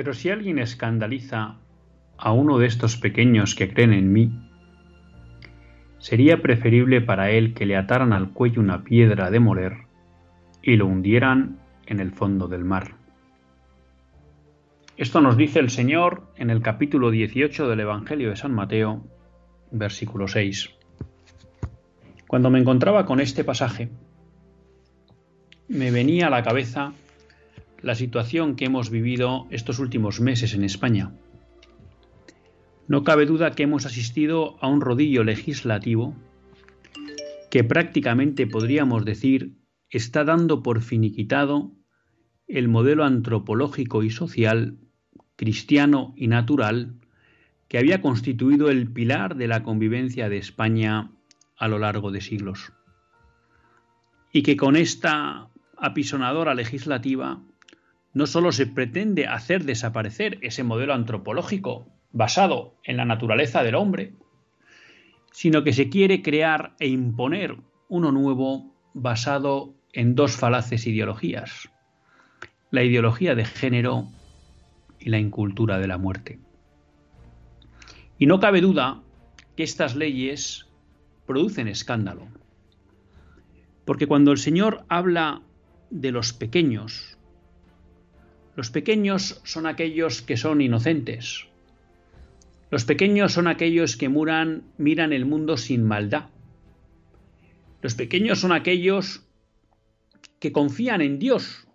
Pero si alguien escandaliza a uno de estos pequeños que creen en mí, sería preferible para él que le ataran al cuello una piedra de moler y lo hundieran en el fondo del mar. Esto nos dice el Señor en el capítulo 18 del Evangelio de San Mateo, versículo 6. Cuando me encontraba con este pasaje, me venía a la cabeza la situación que hemos vivido estos últimos meses en España. No cabe duda que hemos asistido a un rodillo legislativo que prácticamente podríamos decir está dando por finiquitado el modelo antropológico y social, cristiano y natural, que había constituido el pilar de la convivencia de España a lo largo de siglos. Y que con esta apisonadora legislativa no solo se pretende hacer desaparecer ese modelo antropológico basado en la naturaleza del hombre, sino que se quiere crear e imponer uno nuevo basado en dos falaces ideologías, la ideología de género y la incultura de la muerte. Y no cabe duda que estas leyes producen escándalo, porque cuando el Señor habla de los pequeños, los pequeños son aquellos que son inocentes. Los pequeños son aquellos que miran el mundo sin maldad. Los pequeños son aquellos que confían en Dios.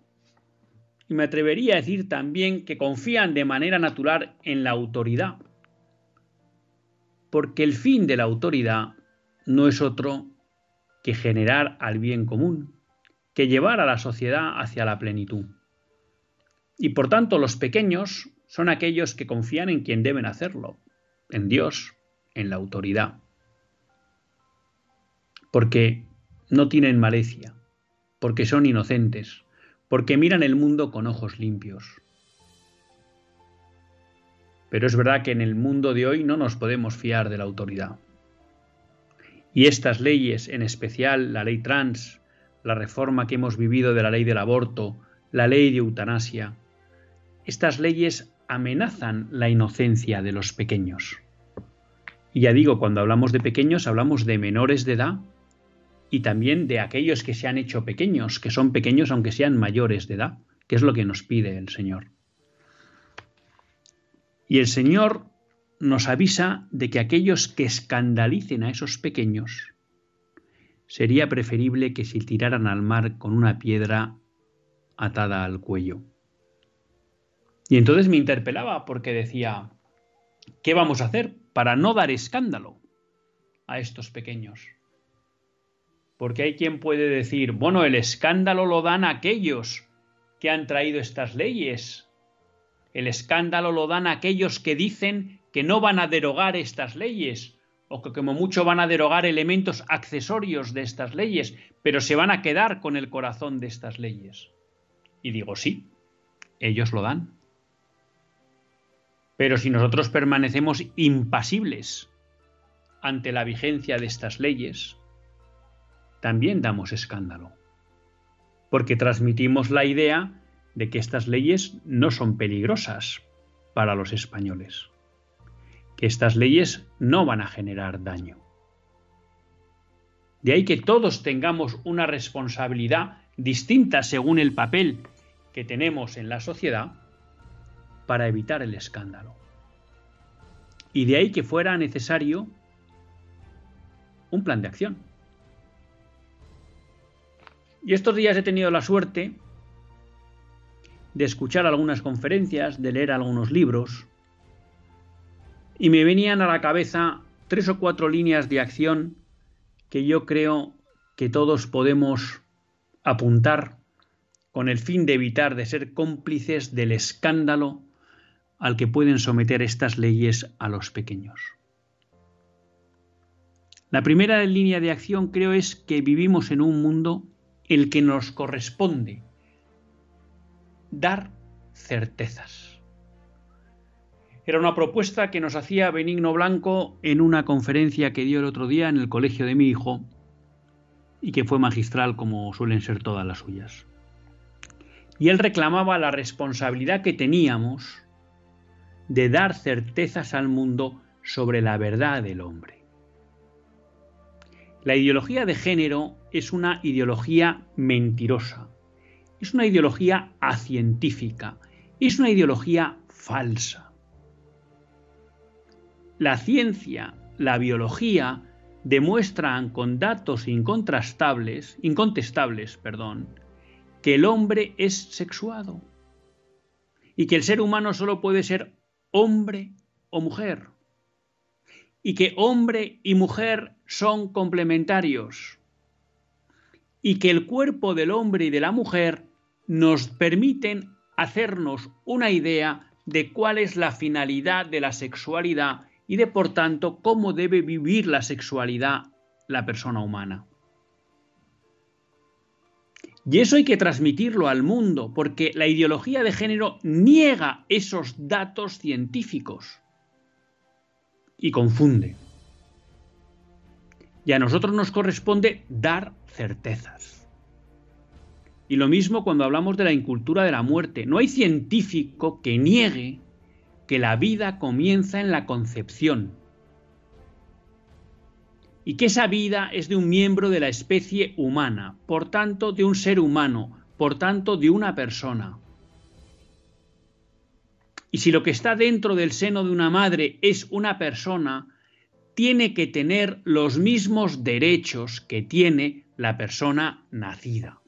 Y me atrevería a decir también que confían de manera natural en la autoridad. Porque el fin de la autoridad no es otro que generar al bien común, que llevar a la sociedad hacia la plenitud. Y por tanto los pequeños son aquellos que confían en quien deben hacerlo, en Dios, en la autoridad. Porque no tienen malicia, porque son inocentes, porque miran el mundo con ojos limpios. Pero es verdad que en el mundo de hoy no nos podemos fiar de la autoridad. Y estas leyes, en especial la ley trans, la reforma que hemos vivido de la ley del aborto, la ley de eutanasia, estas leyes amenazan la inocencia de los pequeños. Y ya digo, cuando hablamos de pequeños hablamos de menores de edad y también de aquellos que se han hecho pequeños, que son pequeños aunque sean mayores de edad, que es lo que nos pide el Señor. Y el Señor nos avisa de que aquellos que escandalicen a esos pequeños, sería preferible que se tiraran al mar con una piedra atada al cuello. Y entonces me interpelaba porque decía, ¿qué vamos a hacer para no dar escándalo a estos pequeños? Porque hay quien puede decir, bueno, el escándalo lo dan aquellos que han traído estas leyes. El escándalo lo dan aquellos que dicen que no van a derogar estas leyes o que como mucho van a derogar elementos accesorios de estas leyes, pero se van a quedar con el corazón de estas leyes. Y digo, sí, ellos lo dan. Pero si nosotros permanecemos impasibles ante la vigencia de estas leyes, también damos escándalo, porque transmitimos la idea de que estas leyes no son peligrosas para los españoles, que estas leyes no van a generar daño. De ahí que todos tengamos una responsabilidad distinta según el papel que tenemos en la sociedad para evitar el escándalo. Y de ahí que fuera necesario un plan de acción. Y estos días he tenido la suerte de escuchar algunas conferencias, de leer algunos libros, y me venían a la cabeza tres o cuatro líneas de acción que yo creo que todos podemos apuntar con el fin de evitar de ser cómplices del escándalo al que pueden someter estas leyes a los pequeños. La primera línea de acción creo es que vivimos en un mundo el que nos corresponde dar certezas. Era una propuesta que nos hacía Benigno Blanco en una conferencia que dio el otro día en el colegio de mi hijo y que fue magistral como suelen ser todas las suyas. Y él reclamaba la responsabilidad que teníamos de dar certezas al mundo sobre la verdad del hombre. La ideología de género es una ideología mentirosa, es una ideología acientífica, es una ideología falsa. La ciencia, la biología, demuestran con datos incontrastables, incontestables, perdón, que el hombre es sexuado y que el ser humano solo puede ser hombre o mujer y que hombre y mujer son complementarios y que el cuerpo del hombre y de la mujer nos permiten hacernos una idea de cuál es la finalidad de la sexualidad y de por tanto cómo debe vivir la sexualidad la persona humana. Y eso hay que transmitirlo al mundo, porque la ideología de género niega esos datos científicos y confunde. Y a nosotros nos corresponde dar certezas. Y lo mismo cuando hablamos de la incultura de la muerte. No hay científico que niegue que la vida comienza en la concepción y que esa vida es de un miembro de la especie humana, por tanto de un ser humano, por tanto de una persona. Y si lo que está dentro del seno de una madre es una persona, tiene que tener los mismos derechos que tiene la persona nacida.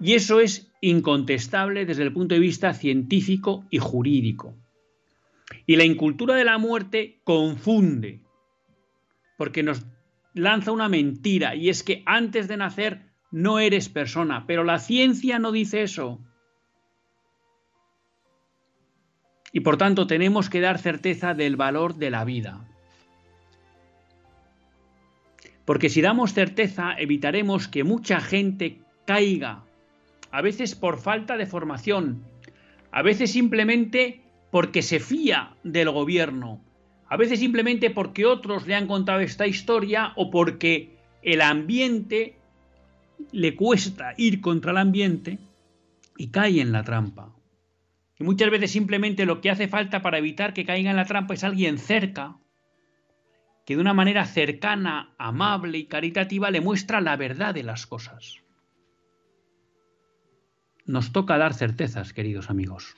Y eso es incontestable desde el punto de vista científico y jurídico. Y la incultura de la muerte confunde, porque nos lanza una mentira, y es que antes de nacer no eres persona, pero la ciencia no dice eso. Y por tanto tenemos que dar certeza del valor de la vida. Porque si damos certeza evitaremos que mucha gente caiga, a veces por falta de formación, a veces simplemente porque se fía del gobierno, a veces simplemente porque otros le han contado esta historia o porque el ambiente le cuesta ir contra el ambiente y cae en la trampa. Y muchas veces simplemente lo que hace falta para evitar que caiga en la trampa es alguien cerca, que de una manera cercana, amable y caritativa le muestra la verdad de las cosas. Nos toca dar certezas, queridos amigos.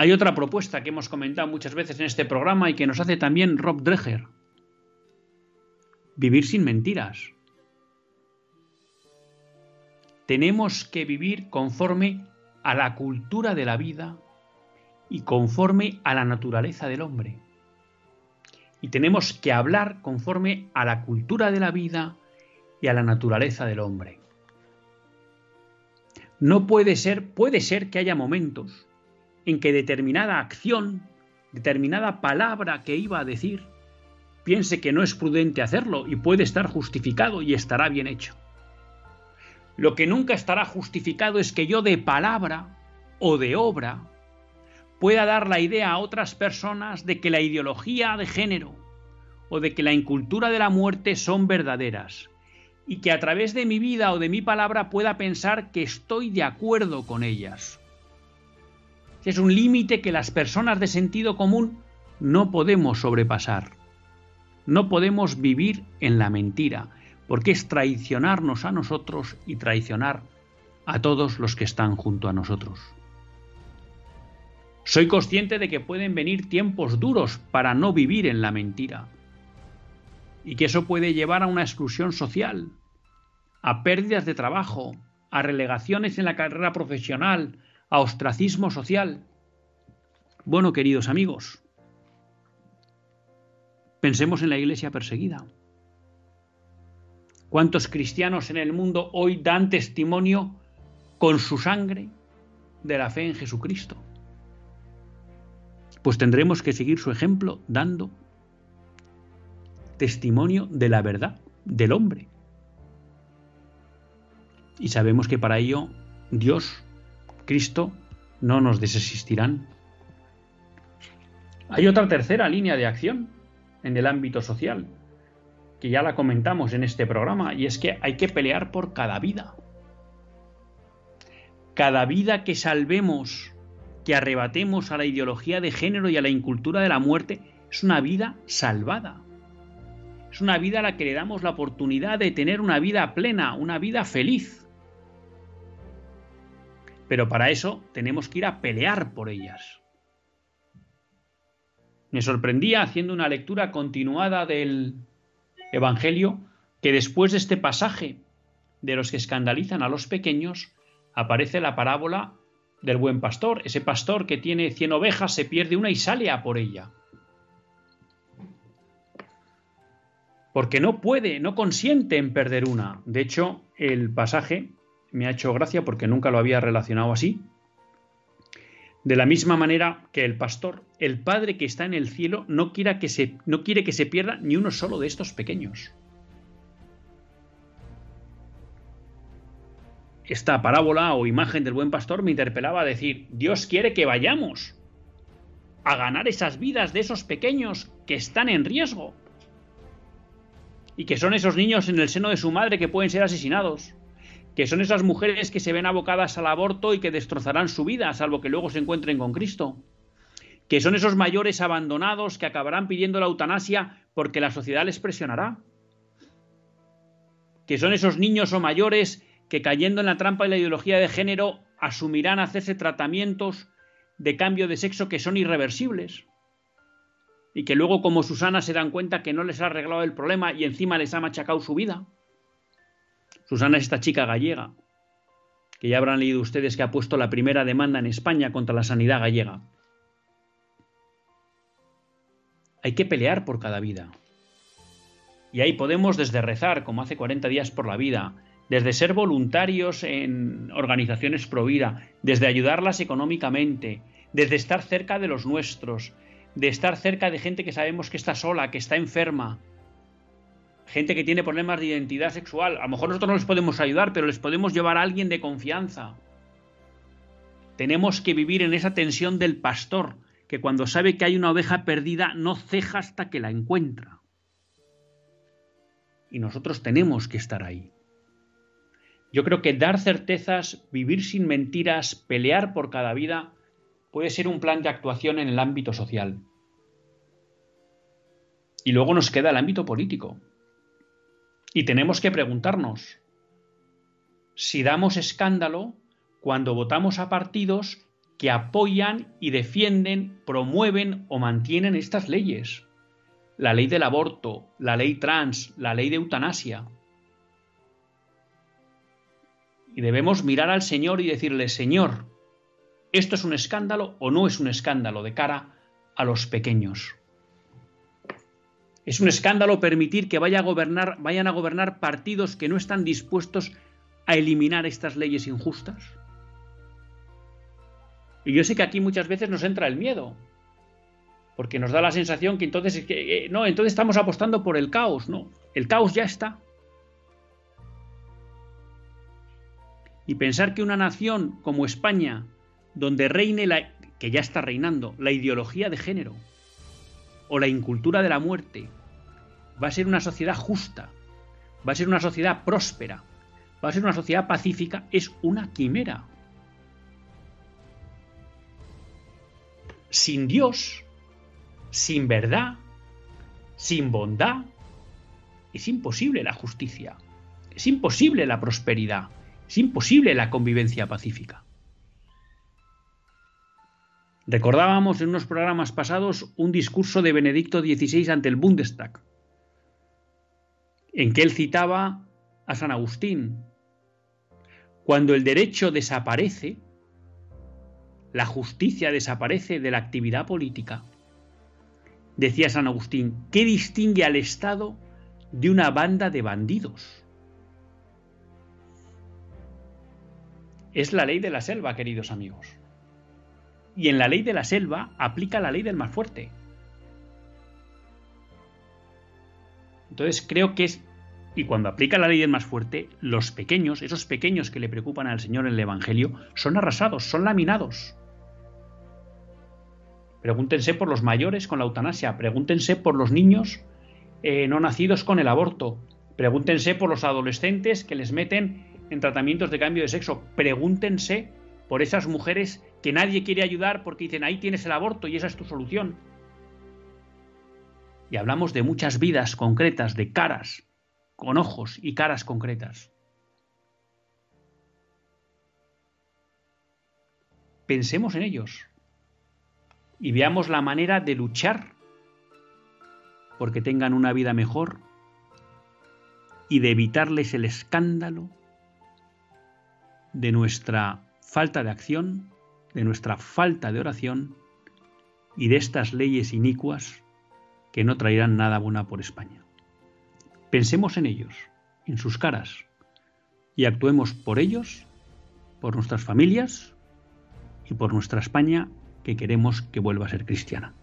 Hay otra propuesta que hemos comentado muchas veces en este programa y que nos hace también Rob Dreher. Vivir sin mentiras. Tenemos que vivir conforme a la cultura de la vida y conforme a la naturaleza del hombre. Y tenemos que hablar conforme a la cultura de la vida y a la naturaleza del hombre. No puede ser, puede ser que haya momentos en que determinada acción, determinada palabra que iba a decir, piense que no es prudente hacerlo y puede estar justificado y estará bien hecho. Lo que nunca estará justificado es que yo de palabra o de obra pueda dar la idea a otras personas de que la ideología de género o de que la incultura de la muerte son verdaderas y que a través de mi vida o de mi palabra pueda pensar que estoy de acuerdo con ellas es un límite que las personas de sentido común no podemos sobrepasar. No podemos vivir en la mentira, porque es traicionarnos a nosotros y traicionar a todos los que están junto a nosotros. Soy consciente de que pueden venir tiempos duros para no vivir en la mentira. y que eso puede llevar a una exclusión social, a pérdidas de trabajo, a relegaciones en la carrera profesional, a ostracismo social. Bueno, queridos amigos, pensemos en la iglesia perseguida. ¿Cuántos cristianos en el mundo hoy dan testimonio con su sangre de la fe en Jesucristo? Pues tendremos que seguir su ejemplo dando testimonio de la verdad del hombre. Y sabemos que para ello Dios, Cristo, no nos desasistirán. Hay otra tercera línea de acción en el ámbito social, que ya la comentamos en este programa, y es que hay que pelear por cada vida. Cada vida que salvemos, que arrebatemos a la ideología de género y a la incultura de la muerte, es una vida salvada. Es una vida a la que le damos la oportunidad de tener una vida plena, una vida feliz. Pero para eso tenemos que ir a pelear por ellas. Me sorprendía haciendo una lectura continuada del Evangelio que después de este pasaje de los que escandalizan a los pequeños aparece la parábola del buen pastor. Ese pastor que tiene cien ovejas se pierde una y sale a por ella. Porque no puede, no consiente en perder una. De hecho, el pasaje me ha hecho gracia porque nunca lo había relacionado así. De la misma manera que el pastor, el Padre que está en el cielo, no, quiera que se, no quiere que se pierda ni uno solo de estos pequeños. Esta parábola o imagen del buen pastor me interpelaba a decir, Dios quiere que vayamos a ganar esas vidas de esos pequeños que están en riesgo y que son esos niños en el seno de su madre que pueden ser asesinados que son esas mujeres que se ven abocadas al aborto y que destrozarán su vida, salvo que luego se encuentren con Cristo, que son esos mayores abandonados que acabarán pidiendo la eutanasia porque la sociedad les presionará, que son esos niños o mayores que cayendo en la trampa de la ideología de género asumirán hacerse tratamientos de cambio de sexo que son irreversibles. Y que luego como Susana se dan cuenta que no les ha arreglado el problema y encima les ha machacado su vida. Susana es esta chica gallega, que ya habrán leído ustedes que ha puesto la primera demanda en España contra la sanidad gallega. Hay que pelear por cada vida. Y ahí podemos desde rezar, como hace 40 días por la vida, desde ser voluntarios en organizaciones pro vida, desde ayudarlas económicamente, desde estar cerca de los nuestros, de estar cerca de gente que sabemos que está sola, que está enferma, gente que tiene problemas de identidad sexual. A lo mejor nosotros no les podemos ayudar, pero les podemos llevar a alguien de confianza. Tenemos que vivir en esa tensión del pastor, que cuando sabe que hay una oveja perdida no ceja hasta que la encuentra. Y nosotros tenemos que estar ahí. Yo creo que dar certezas, vivir sin mentiras, pelear por cada vida, puede ser un plan de actuación en el ámbito social. Y luego nos queda el ámbito político. Y tenemos que preguntarnos si damos escándalo cuando votamos a partidos que apoyan y defienden, promueven o mantienen estas leyes. La ley del aborto, la ley trans, la ley de eutanasia. Y debemos mirar al Señor y decirle, Señor, ¿esto es un escándalo o no es un escándalo de cara a los pequeños? Es un escándalo permitir que vaya a gobernar, vayan a gobernar partidos que no están dispuestos a eliminar estas leyes injustas. Y yo sé que aquí muchas veces nos entra el miedo, porque nos da la sensación que entonces que, no, entonces estamos apostando por el caos, no, el caos ya está. Y pensar que una nación como España, donde reine la que ya está reinando la ideología de género o la incultura de la muerte va a ser una sociedad justa, va a ser una sociedad próspera, va a ser una sociedad pacífica, es una quimera. Sin Dios, sin verdad, sin bondad, es imposible la justicia, es imposible la prosperidad, es imposible la convivencia pacífica. Recordábamos en unos programas pasados un discurso de Benedicto XVI ante el Bundestag, en que él citaba a San Agustín. Cuando el derecho desaparece, la justicia desaparece de la actividad política. Decía San Agustín, ¿qué distingue al Estado de una banda de bandidos? Es la ley de la selva, queridos amigos. Y en la ley de la selva aplica la ley del más fuerte. Entonces creo que es, y cuando aplica la ley del más fuerte, los pequeños, esos pequeños que le preocupan al Señor en el Evangelio, son arrasados, son laminados. Pregúntense por los mayores con la eutanasia, pregúntense por los niños eh, no nacidos con el aborto, pregúntense por los adolescentes que les meten en tratamientos de cambio de sexo, pregúntense por esas mujeres que nadie quiere ayudar porque dicen ahí tienes el aborto y esa es tu solución. Y hablamos de muchas vidas concretas, de caras, con ojos y caras concretas. Pensemos en ellos y veamos la manera de luchar porque tengan una vida mejor y de evitarles el escándalo de nuestra falta de acción, de nuestra falta de oración y de estas leyes inicuas que no traerán nada buena por España. Pensemos en ellos, en sus caras, y actuemos por ellos, por nuestras familias y por nuestra España que queremos que vuelva a ser cristiana.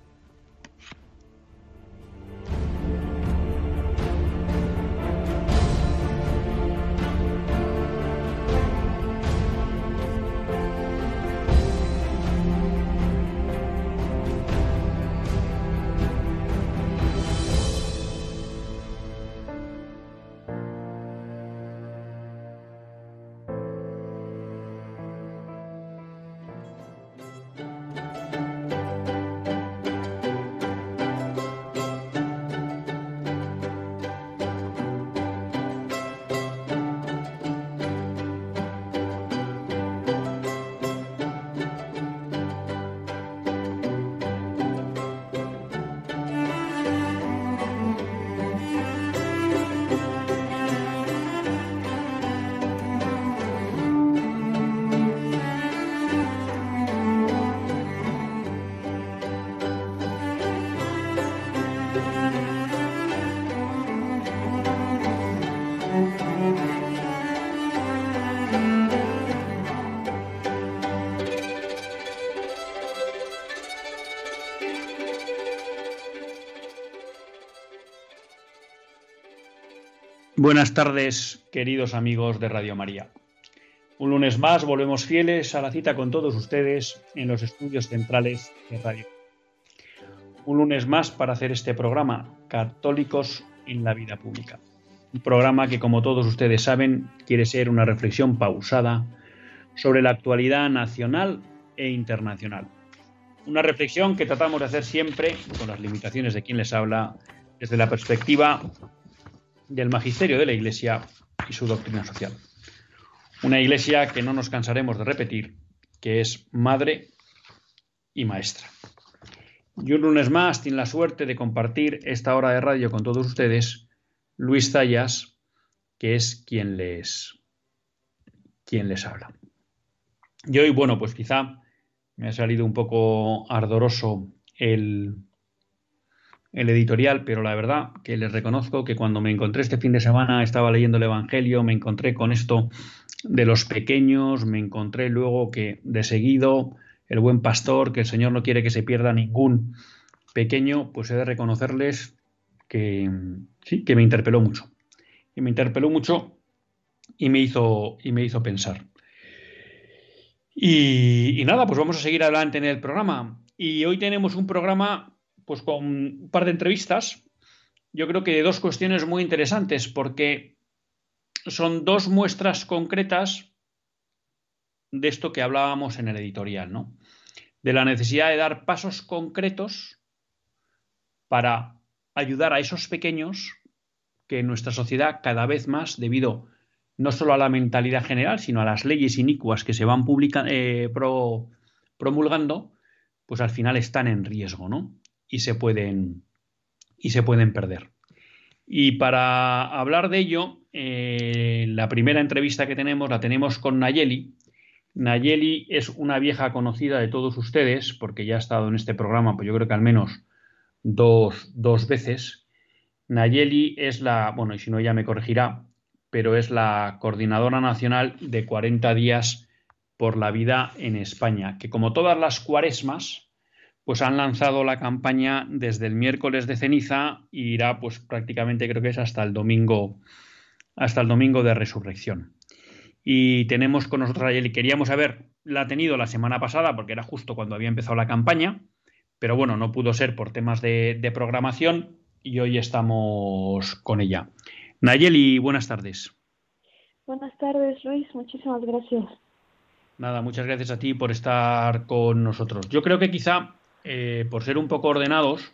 Buenas tardes, queridos amigos de Radio María. Un lunes más volvemos fieles a la cita con todos ustedes en los estudios centrales de Radio. Un lunes más para hacer este programa, Católicos en la Vida Pública. Un programa que, como todos ustedes saben, quiere ser una reflexión pausada sobre la actualidad nacional e internacional. Una reflexión que tratamos de hacer siempre, con las limitaciones de quien les habla, desde la perspectiva del magisterio de la Iglesia y su doctrina social. Una Iglesia que no nos cansaremos de repetir, que es madre y maestra. Y un lunes más tiene la suerte de compartir esta hora de radio con todos ustedes Luis Zayas, que es quien les, quien les habla. Y hoy, bueno, pues quizá me ha salido un poco ardoroso el, el editorial, pero la verdad que les reconozco que cuando me encontré este fin de semana, estaba leyendo el Evangelio, me encontré con esto de los pequeños, me encontré luego que de seguido el buen pastor, que el Señor no quiere que se pierda ningún pequeño, pues he de reconocerles que sí, que me interpeló mucho. Y me interpeló mucho y me hizo, y me hizo pensar. Y, nada, pues vamos a seguir adelante en el programa. Y hoy tenemos un programa pues con un par de entrevistas, yo creo que dos cuestiones muy interesantes, porque son dos muestras concretas de esto que hablábamos en el editorial, ¿no? De la necesidad de dar pasos concretos para ayudar a esos pequeños que en nuestra sociedad cada vez más, debido no solo a la mentalidad general, sino a las leyes inicuas que se van eh, promulgando, pues al final están en riesgo, ¿no? Y se pueden, y se pueden perder. Y para hablar de ello, eh, la primera entrevista que tenemos la tenemos con Nayeli. Nayeli es una vieja conocida de todos ustedes, porque ya ha estado en este programa, pues yo creo que al menos dos, dos veces. Nayeli es la, bueno, y si no ya me corregirá, pero es la coordinadora nacional de 40 días por la vida en España, que como todas las cuaresmas, pues han lanzado la campaña desde el miércoles de ceniza y irá pues prácticamente creo que es hasta el domingo hasta el domingo de resurrección. Y tenemos con nosotros a Yeli. Queríamos haber la tenido la semana pasada porque era justo cuando había empezado la campaña, pero bueno, no pudo ser por temas de, de programación y hoy estamos con ella. Nayeli, buenas tardes. Buenas tardes, Luis. Muchísimas gracias. Nada, muchas gracias a ti por estar con nosotros. Yo creo que quizá eh, por ser un poco ordenados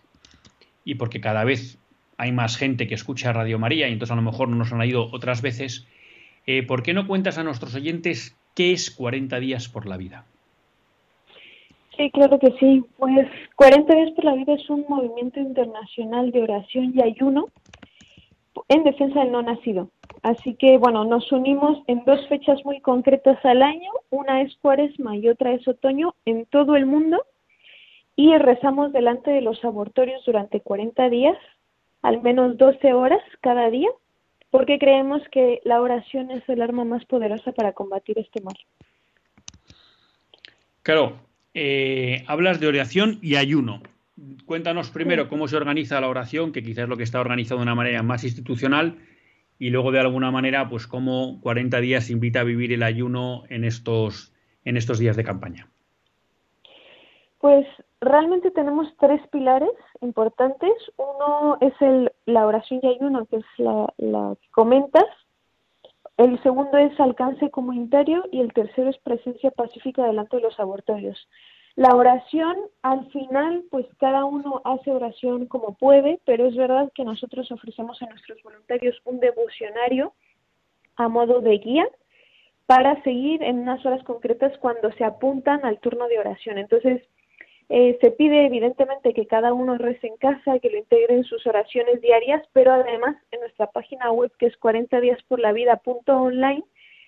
y porque cada vez hay más gente que escucha Radio María y entonces a lo mejor no nos han ido otras veces, eh, ¿por qué no cuentas a nuestros oyentes qué es 40 días por la vida? Sí, claro que sí. Pues 40 días por la vida es un movimiento internacional de oración y ayuno en defensa del no nacido. Así que, bueno, nos unimos en dos fechas muy concretas al año. Una es cuaresma y otra es otoño en todo el mundo y rezamos delante de los abortorios durante 40 días, al menos 12 horas cada día, porque creemos que la oración es el arma más poderosa para combatir este mal. Claro, eh, hablas de oración y ayuno. Cuéntanos primero cómo se organiza la oración, que quizás es lo que está organizado de una manera más institucional, y luego de alguna manera, pues cómo 40 días invita a vivir el ayuno en estos, en estos días de campaña. Pues realmente tenemos tres pilares importantes. Uno es el, la oración y ayuno, que es la, que comentas. El segundo es alcance comunitario y el tercero es presencia pacífica delante de los abortorios. La oración, al final, pues cada uno hace oración como puede, pero es verdad que nosotros ofrecemos a nuestros voluntarios un devocionario a modo de guía para seguir en unas horas concretas cuando se apuntan al turno de oración. Entonces, eh, se pide evidentemente que cada uno rece en casa, que lo integre en sus oraciones diarias, pero además en nuestra página web que es 40 días por la vida online,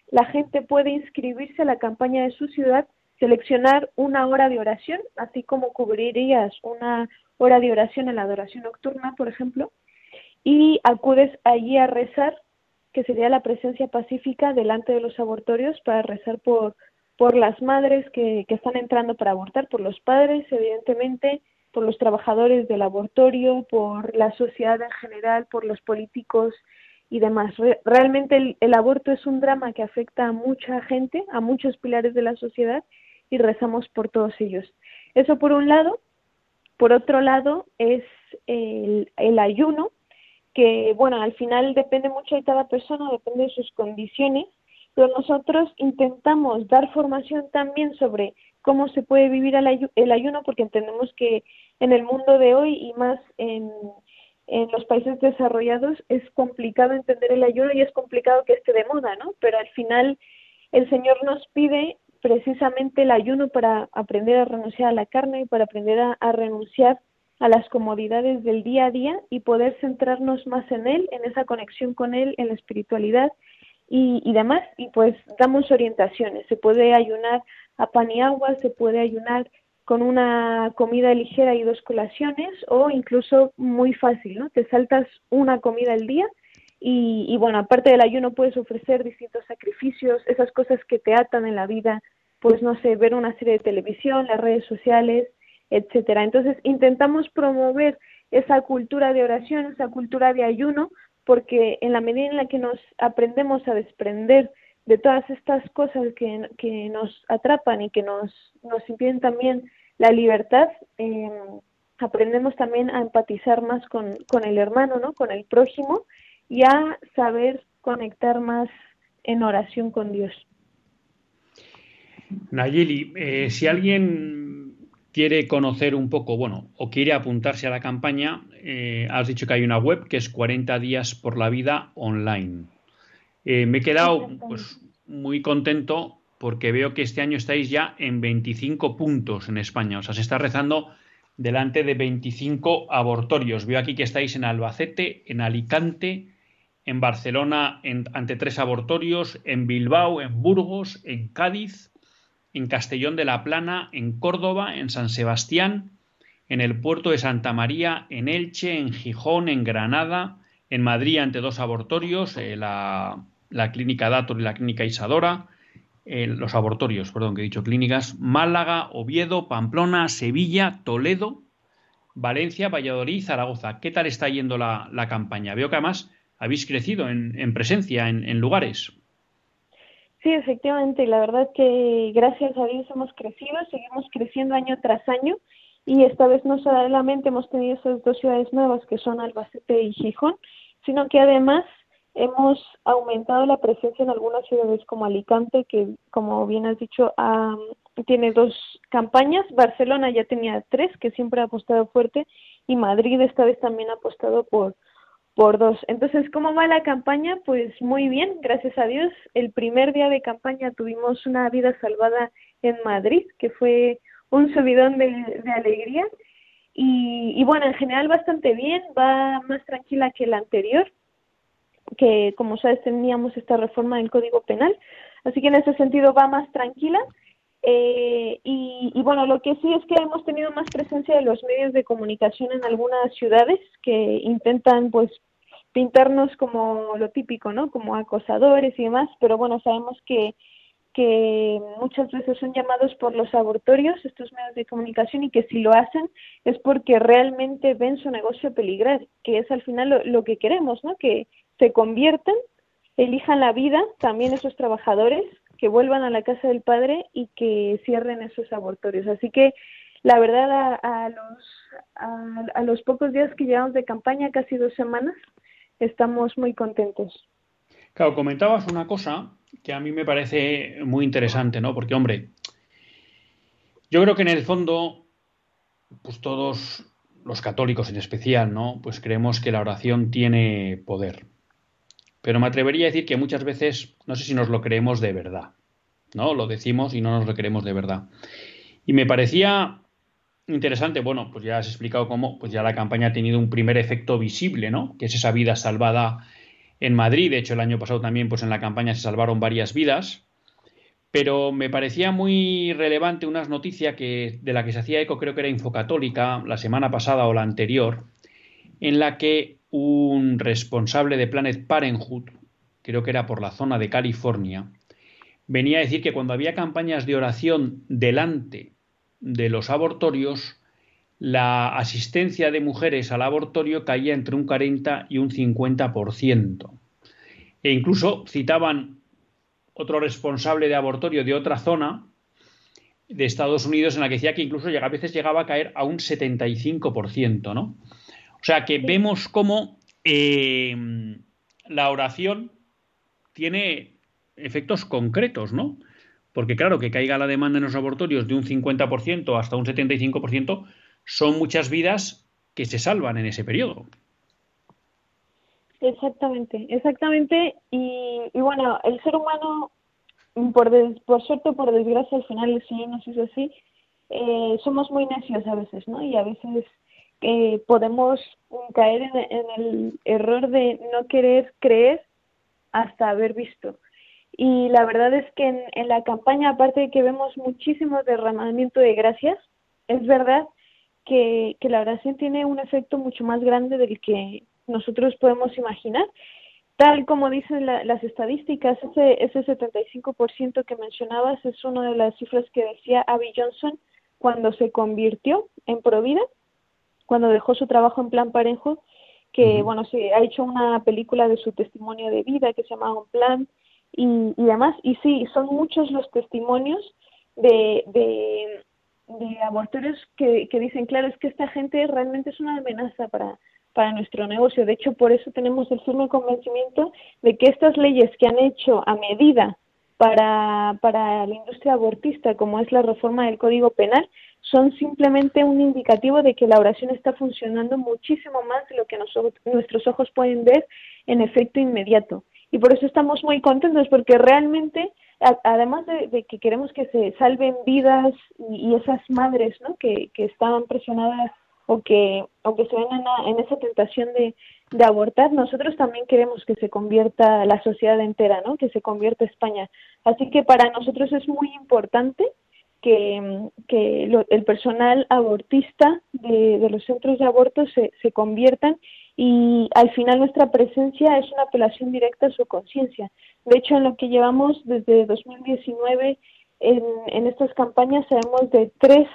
la gente puede inscribirse a la campaña de su ciudad, seleccionar una hora de oración, así como cubrirías una hora de oración en la adoración nocturna, por ejemplo, y acudes allí a rezar, que sería la presencia pacífica delante de los abortorios para rezar por por las madres que, que están entrando para abortar, por los padres, evidentemente, por los trabajadores del abortorio, por la sociedad en general, por los políticos y demás. realmente el, el, aborto es un drama que afecta a mucha gente, a muchos pilares de la sociedad y rezamos por todos ellos. Eso por un lado. Por otro lado es el, el ayuno, que bueno, al final depende mucho de cada persona, depende de sus condiciones pero nosotros intentamos dar formación también sobre cómo se puede vivir el ayuno, porque entendemos que en el mundo de hoy y más en, en los países desarrollados es complicado entender el ayuno y es complicado que esté de moda, ¿no? Pero al final el Señor nos pide precisamente el ayuno para aprender a renunciar a la carne y para aprender a, a renunciar a las comodidades del día a día y poder centrarnos más en Él, en esa conexión con Él, en la espiritualidad y, demás. Y pues damos orientaciones. Se puede ayunar a pan y agua, se puede ayunar con una comida ligera y dos colaciones o incluso muy fácil, ¿no? Te saltas una comida al día y, y, bueno, aparte del ayuno puedes ofrecer distintos sacrificios, esas cosas que te atan en la vida, pues no sé, ver una serie de televisión, las redes sociales, etcétera. Entonces intentamos promover esa cultura de oración, esa cultura de ayuno, porque en la medida en la que nos aprendemos a desprender de todas estas cosas que, que nos atrapan y que nos, nos impiden también la libertad, eh, aprendemos también a empatizar más con, con el hermano, ¿no? con el prójimo y a saber conectar más en oración con Dios. Nayeli, eh, si alguien quiere conocer un poco, bueno, o quiere apuntarse a la campaña, eh, has dicho que hay una web que es 40 días por la vida online. Eh, me he quedado pues, muy contento porque veo que este año estáis ya en 25 puntos en España. O sea, se está rezando delante de 25 abortorios. Veo aquí que estáis en Albacete, en Alicante, en Barcelona ante tres abortorios, en Bilbao, en Burgos, en Cádiz, en Castellón de la Plana, en Córdoba, en San Sebastián, en el puerto de Santa María, en Elche, en Gijón, en Granada, en Madrid ante dos abortorios, eh, la, clínica Dator y la clínica Isadora, eh, los abortorios, perdón, que he dicho clínicas, Málaga, Oviedo, Pamplona, Sevilla, Toledo, Valencia, Valladolid, Zaragoza. ¿Qué tal está yendo la, campaña? Veo que además habéis crecido en, presencia, en, lugares. Sí, efectivamente, la verdad que gracias a Dios hemos crecido, seguimos creciendo año tras año y esta vez no solamente hemos tenido esas dos ciudades nuevas que son Albacete y Gijón, sino que además hemos aumentado la presencia en algunas ciudades como Alicante, que como bien has dicho, tiene dos campañas, Barcelona ya tenía tres, que siempre ha apostado fuerte, y Madrid esta vez también ha apostado por, por dos. Entonces, ¿cómo va la campaña? Pues muy bien, gracias a Dios. El primer día de campaña tuvimos una vida salvada en Madrid, que fue un subidón de, alegría. Y, y, bueno, en general bastante bien, va más tranquila que la anterior, que como sabes teníamos esta reforma del Código Penal, así que en ese sentido va más tranquila. Eh, y, y, bueno, lo que sí es que hemos tenido más presencia de los medios de comunicación en algunas ciudades que intentan pues pintarnos como lo típico, ¿no? Como acosadores y demás, pero bueno, sabemos que que muchas veces son llamados por los abortorios, estos medios de comunicación, y que si lo hacen es porque realmente ven su negocio peligrar, que es al final lo, que queremos, ¿no? Que se conviertan, elijan la vida, también esos trabajadores, que vuelvan a la casa del padre y que cierren esos abortorios. Así que la verdad a, los, a los pocos días que llevamos de campaña, casi dos semanas, estamos muy contentos. Claro, comentabas una cosa que a mí me parece muy interesante, ¿no? Porque, hombre, yo creo que en el fondo, pues todos los católicos en especial, ¿no? Pues creemos que la oración tiene poder. Pero me atrevería a decir que muchas veces, no sé si nos lo creemos de verdad, ¿no? Lo decimos y no nos lo creemos de verdad. Y me parecía interesante, bueno, pues ya has explicado cómo, pues ya la campaña ha tenido un primer efecto visible, ¿no? Que es esa vida salvada en Madrid. De hecho, el año pasado también, pues en la campaña se salvaron varias vidas. Pero me parecía muy relevante unas noticias que, de la que se hacía eco, creo que era Infocatólica, la semana pasada o la anterior, en la que un responsable de Planet Parenthood, creo que era por la zona de California, venía a decir que cuando había campañas de oración delante de los abortorios, la asistencia de mujeres al abortorio caía entre un 40 y un 50%. E incluso citaban otro responsable de abortorio de otra zona de Estados Unidos en la que decía que incluso a veces llegaba a caer a un 75%, ¿no? O sea que vemos cómo eh, la oración tiene efectos concretos, ¿no? Porque claro, que caiga la demanda en los abortorios de un 50% hasta un 75%, son muchas vidas que se salvan en ese periodo. Exactamente, exactamente. Y, bueno, el ser humano, por, por suerte o por desgracia, al final Señor nos hizo así, eh, somos muy necios a veces, ¿no? Y a veces eh, podemos caer en, el error de no querer creer hasta haber visto. Y la verdad es que en, en la campaña, aparte de que vemos muchísimo derramamiento de gracias, es verdad que, la oración tiene un efecto mucho más grande del que nosotros podemos imaginar. Tal como dicen las estadísticas, ese, ese 75% que mencionabas es una de las cifras que decía Abby Johnson cuando se convirtió en Provida, cuando dejó su trabajo en Plan Parejo, que bueno, se ha hecho una película de su testimonio de vida que se llama Un Plan y, y demás. Y sí, son muchos los testimonios de, de de que, que dicen, claro, es que esta gente realmente es una amenaza para, para nuestro negocio. De hecho, por eso tenemos el firme convencimiento de que estas leyes que han hecho a medida para, para la industria abortista, como es la reforma del Código Penal, son simplemente un indicativo de que la oración está funcionando muchísimo más de lo que nosotros, nuestros ojos pueden ver en efecto inmediato. Y por eso estamos muy contentos, porque realmente además de, que queremos que se salven vidas y, esas madres ¿no? que, que estaban presionadas o que, o que se ven en, esa tentación de, de, abortar, nosotros también queremos que se convierta la sociedad entera, ¿no? que se convierta España. Así que para nosotros es muy importante que, que el personal abortista de, los centros de aborto se, se conviertan y al final nuestra presencia es una apelación directa a su conciencia. De hecho, en lo que llevamos desde 2019 en, en estas campañas sabemos de tres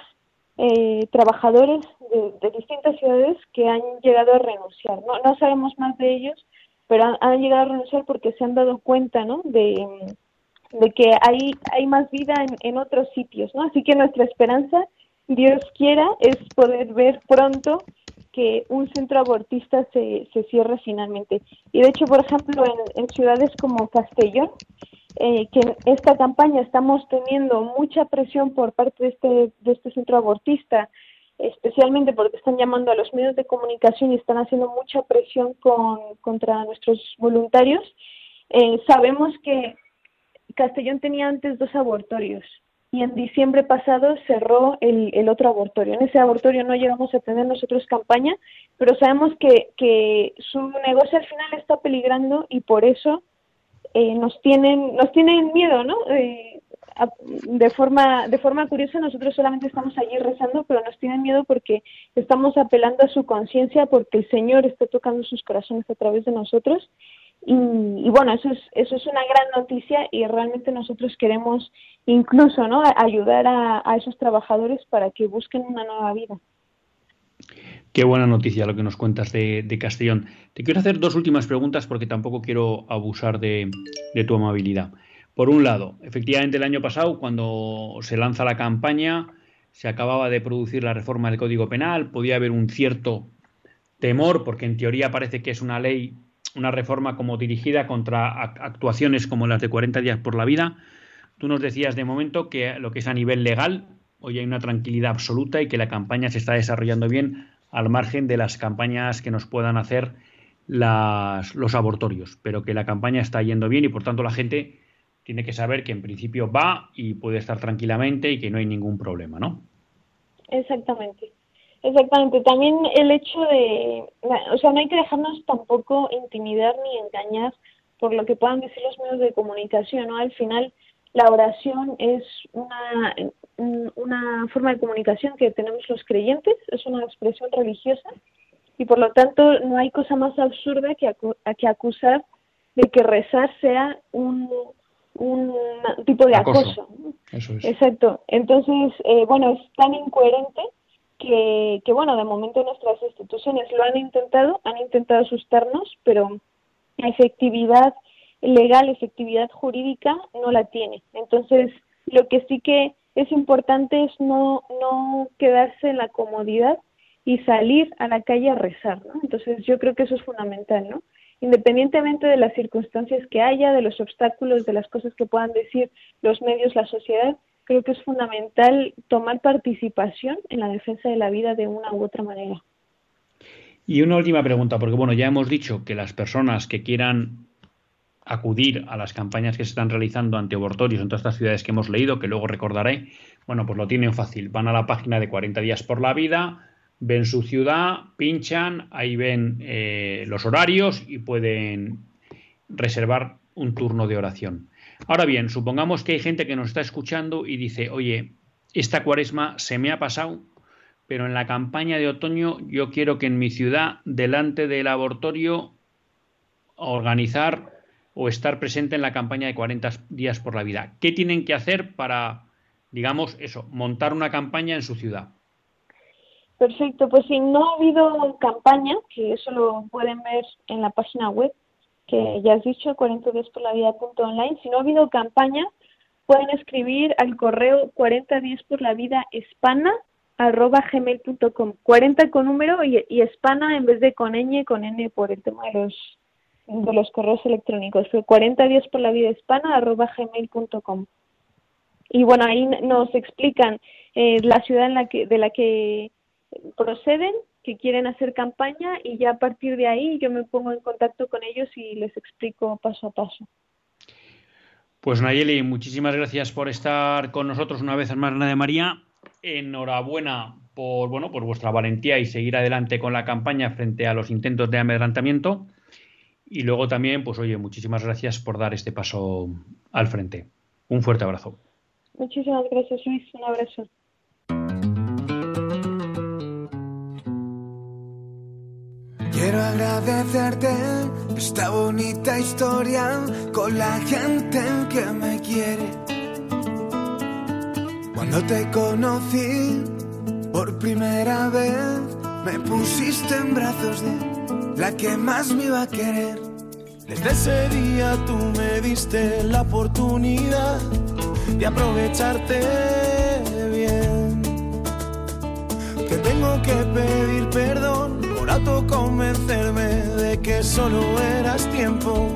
eh, trabajadores de, distintas ciudades que han llegado a renunciar. No, no sabemos más de ellos, pero han, llegado a renunciar porque se han dado cuenta ¿no? de, de que hay, hay más vida en, en otros sitios. ¿no? Así que nuestra esperanza, Dios quiera, es poder ver pronto que un centro abortista se, se cierre finalmente. Y de hecho, por ejemplo, en, ciudades como Castellón, eh, que en esta campaña estamos teniendo mucha presión por parte de este, de este centro abortista, especialmente porque están llamando a los medios de comunicación y están haciendo mucha presión con, contra nuestros voluntarios. Eh, sabemos que Castellón tenía antes dos abortorios y en diciembre pasado cerró el, otro abortorio. En ese abortorio no llegamos a tener nosotros campaña, pero sabemos que, que su negocio al final está peligrando y por eso eh, nos tienen nos tienen miedo, ¿no? Eh, de forma de forma curiosa nosotros solamente estamos allí rezando, pero nos tienen miedo porque estamos apelando a su conciencia, porque el Señor está tocando sus corazones a través de nosotros y, bueno eso es eso es una gran noticia y realmente nosotros queremos incluso no ayudar a, a esos trabajadores para que busquen una nueva vida. Qué buena noticia lo que nos cuentas de, Castellón. Te quiero hacer dos últimas preguntas porque tampoco quiero abusar de, tu amabilidad. Por un lado, efectivamente el año pasado, cuando se lanza la campaña, se acababa de producir la reforma del Código Penal, podía haber un cierto temor, porque en teoría parece que es una ley, una reforma como dirigida contra actuaciones como las de 40 días por la vida. Tú nos decías de momento que lo que es a nivel legal, hoy hay una tranquilidad absoluta y que la campaña se está desarrollando bien al margen de las campañas que nos puedan hacer las, los abortorios, pero que la campaña está yendo bien y por tanto la gente tiene que saber que en principio va y puede estar tranquilamente y que no hay ningún problema, ¿no? Exactamente. Exactamente. También el hecho de, o sea, no hay que dejarnos tampoco intimidar ni engañar por lo que puedan decir los medios de comunicación, ¿no? Al final, la oración es una, una forma de comunicación que tenemos los creyentes, es una expresión religiosa y por lo tanto no hay cosa más absurda que, que acusar de que rezar sea un, un tipo de acoso. Exacto. Entonces, eh, bueno, es tan incoherente que, que, bueno, de momento nuestras instituciones lo han intentado, han intentado asustarnos, pero efectividad legal, efectividad jurídica no la tiene. Entonces, lo que sí que es importante es no, no quedarse en la comodidad y salir a la calle a rezar, ¿no? Entonces yo creo que eso es fundamental, ¿no? Independientemente de las circunstancias que haya, de los obstáculos, de las cosas que puedan decir los medios, la sociedad, creo que es fundamental tomar participación en la defensa de la vida de una u otra manera. Y una última pregunta, porque bueno, ya hemos dicho que las personas que quieran acudir a las campañas que se están realizando ante abortorios en todas estas ciudades que hemos leído, que luego recordaré, bueno, pues lo tienen fácil. Van a la página de 40 días por la vida, ven su ciudad, pinchan, ahí ven eh, los horarios y pueden reservar un turno de oración. Ahora bien, supongamos que hay gente que nos está escuchando y dice, oye, esta cuaresma se me ha pasado, pero en la campaña de otoño yo quiero que en mi ciudad, delante del abortorio, organizar o estar presente en la campaña de 40 días por la vida. ¿Qué tienen que hacer para, digamos, eso, montar una campaña en su ciudad? Perfecto, pues si no ha habido campaña, que eso lo pueden ver en la página web, que ya has dicho, 40 días por la vida punto online, si no ha habido campaña, pueden escribir al correo 40 días por la vida hispana arroba gmail.com 40 con número y, y hispana en vez de con ñ con n por el tema de los de los correos electrónicos, fue 40 días por la vida hispana arroba gmail.com. Y bueno, ahí nos explican eh, la ciudad en la que, de la que proceden, que quieren hacer campaña y ya a partir de ahí yo me pongo en contacto con ellos y les explico paso a paso. Pues Nayeli, muchísimas gracias por estar con nosotros una vez más, de María. Enhorabuena por, bueno, por vuestra valentía y seguir adelante con la campaña frente a los intentos de amedrantamiento. Y luego también, pues oye, muchísimas gracias por dar este paso al frente. Un fuerte abrazo. Muchísimas gracias, Luis. Un abrazo. Quiero agradecerte esta bonita historia con la gente que me quiere. Cuando te conocí por primera vez, me pusiste en brazos de la que más me iba a querer. Desde ese día tú me diste la oportunidad de aprovecharte bien. Que tengo que pedir perdón convencerme de que solo eras tiempo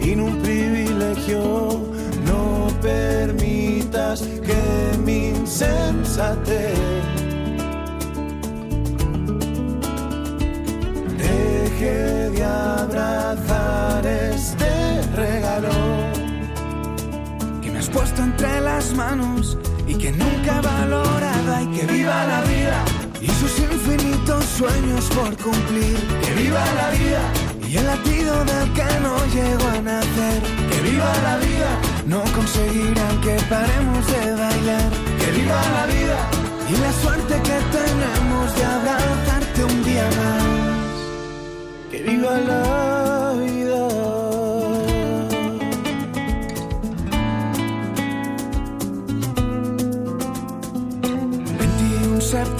y no un privilegio. No permitas que mi insensatez deje de abrazar este regalo que me has puesto entre las manos y que nunca he valorado. Y que viva la vida y sus infinitos sueños por cumplir. Que viva la vida y el latido del que no llegó a nacer. Que viva la vida, no conseguirán que paremos de bailar. Que viva la vida y la suerte que tenemos de abrazarte un día más. Que viva la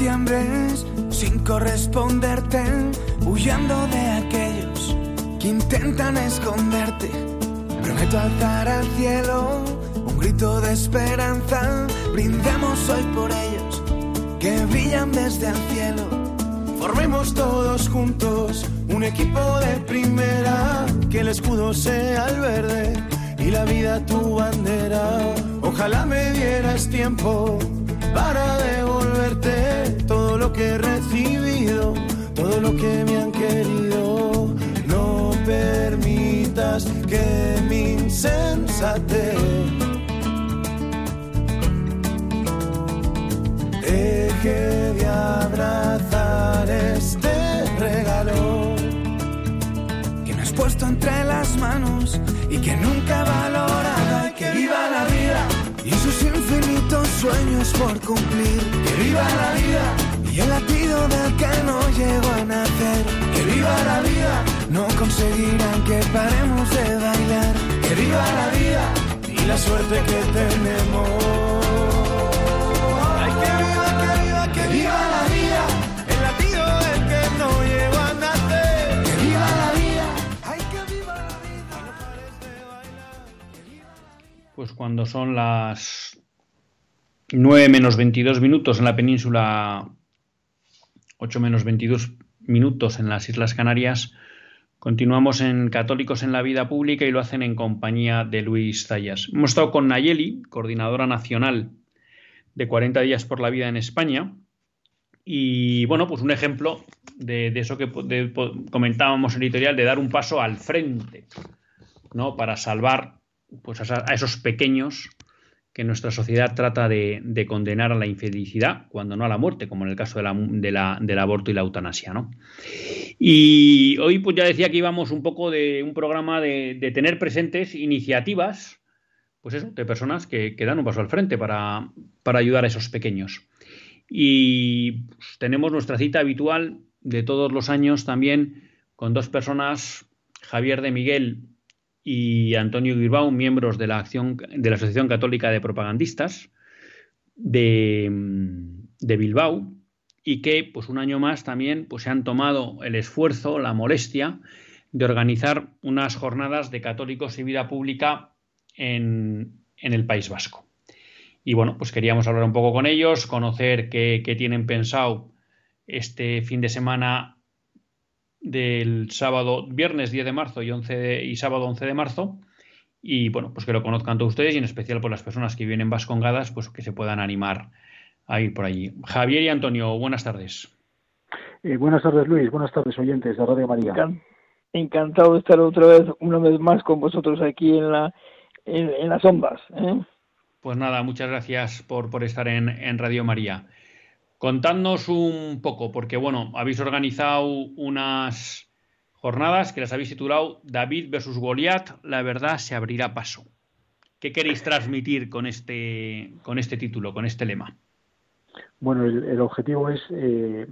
21 septiembre corresponderte, huyendo de aquellos que intentan esconderte. Prometo alzar al cielo un grito de esperanza, brindemos hoy por ellos que brillan desde el cielo. Formemos todos juntos un equipo de primera, que el escudo sea el verde y la vida tu bandera. Ojalá me dieras tiempo para permitas que mi insensatez. Deje de abrazar este regalo que me has puesto entre las manos y que nunca y que viva la vida. Y sus infinitos sueños por cumplir. Que viva la vida. Y el latido del que no llegó a nacer. Que viva la vida, no conseguirán que paremos de bailar. Que viva la vida y la suerte que tenemos. Ay, que viva, que viva, que viva la vida, el latido del que no llegó a nacer. Que viva la vida, ay, que viva la vida. No pares de bailar. Pues cuando son las 9 menos 22 minutos en la península, 8 menos 22 minutos en las Islas Canarias, continuamos en Católicos en la Vida Pública y lo hacen en compañía de Luis Zayas. Hemos estado con Nayeli, coordinadora nacional de 40 días por la vida en España. Y bueno, pues un ejemplo de, eso que comentábamos en editorial, de dar un paso al frente, ¿no? Para salvar pues, a esos pequeños que nuestra sociedad trata de, condenar a la infelicidad, cuando no a la muerte, como en el caso del aborto y la eutanasia. ¿no? Y hoy pues ya decía que íbamos un poco de un programa de, tener presentes iniciativas pues eso, de personas que, dan un paso al frente para, ayudar a esos pequeños. Y pues, tenemos nuestra cita habitual de todos los años también con dos personas, Javier de Miguel y Antonio Guirbau, miembros de la, acción, de la Asociación Católica de Propagandistas de, Bilbao, y que pues un año más también pues, se han tomado el esfuerzo, la molestia de organizar unas jornadas de católicos y vida pública en, el País Vasco. Y bueno, pues queríamos hablar un poco con ellos, conocer qué, qué tienen pensado este fin de semana del sábado, viernes 10 de marzo y, 11 y sábado 11 de marzo. Y bueno, pues que lo conozcan todos ustedes y en especial por las personas que vienen vascongadas, pues que se puedan animar a ir por allí. Javier y Antonio, buenas tardes. Eh, buenas tardes, Luis. Buenas tardes, oyentes de Radio María. Encantado de estar otra vez, una vez más con vosotros aquí en la, en, las ondas. ¿eh? Pues nada, muchas gracias por, por estar en, en, Radio María. Contadnos un poco, porque bueno, habéis organizado unas jornadas que las habéis titulado David versus Goliat, la verdad se abrirá paso. ¿Qué queréis transmitir con este, con este título, con este lema? Bueno, el, objetivo es eh,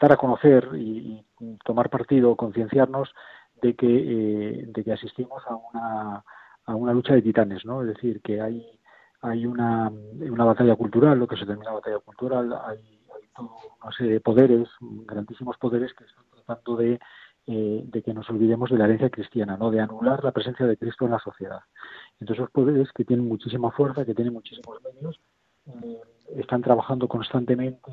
dar a conocer y, tomar partido, concienciarnos de que, eh, de que asistimos a una, a una lucha de titanes, ¿no? Es decir, que hay, hay una, una batalla cultural, lo que se denomina batalla cultural, hay, hay toda una serie de poderes, grandísimos poderes que están tratando de, eh, de que nos olvidemos de la herencia cristiana, ¿no? De anular la presencia de Cristo en la sociedad. Entonces, esos poderes que tienen muchísima fuerza, que tienen muchísimos medios, eh, están trabajando constantemente,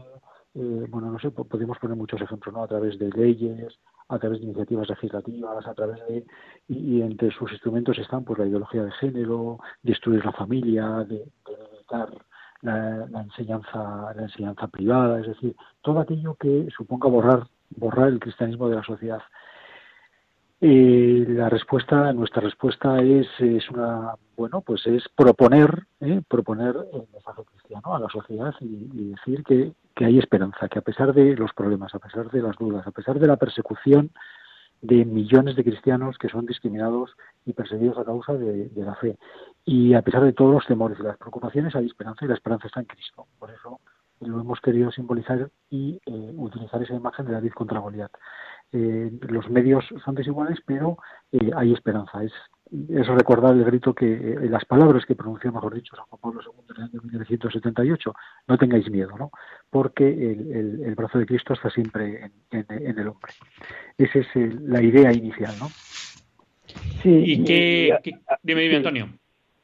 eh, bueno, no sé, podemos poner muchos ejemplos, ¿no? A través de leyes, a través de iniciativas legislativas, a través de, y, entre sus instrumentos están pues la ideología de género, destruir la familia, de, de la, la, enseñanza, la enseñanza privada, es decir, todo aquello que suponga borrar, borrar el cristianismo de la sociedad. Eh, la respuesta, nuestra respuesta es, una, bueno, pues es proponer, ¿eh? proponer el mensaje cristiano a la sociedad y, decir que, que, hay esperanza, que a pesar de los problemas, a pesar de las dudas, a pesar de la persecución de millones de cristianos que son discriminados y perseguidos a causa de, la fe, y a pesar de todos los temores y las preocupaciones, hay esperanza y la esperanza está en Cristo. Por eso lo hemos querido simbolizar y eh, utilizar esa imagen de David contra Goliat. Eh, los medios son desiguales, pero eh, hay esperanza. Es, es recordar el grito que, eh, las palabras que pronunció, mejor dicho, San Juan Pablo II en el año 1978, no tengáis miedo, ¿no? Porque el, el, brazo de Cristo está siempre en, en, el hombre. Esa es la idea inicial, ¿no? Sí. ¿Y qué, dime, dime, Antonio.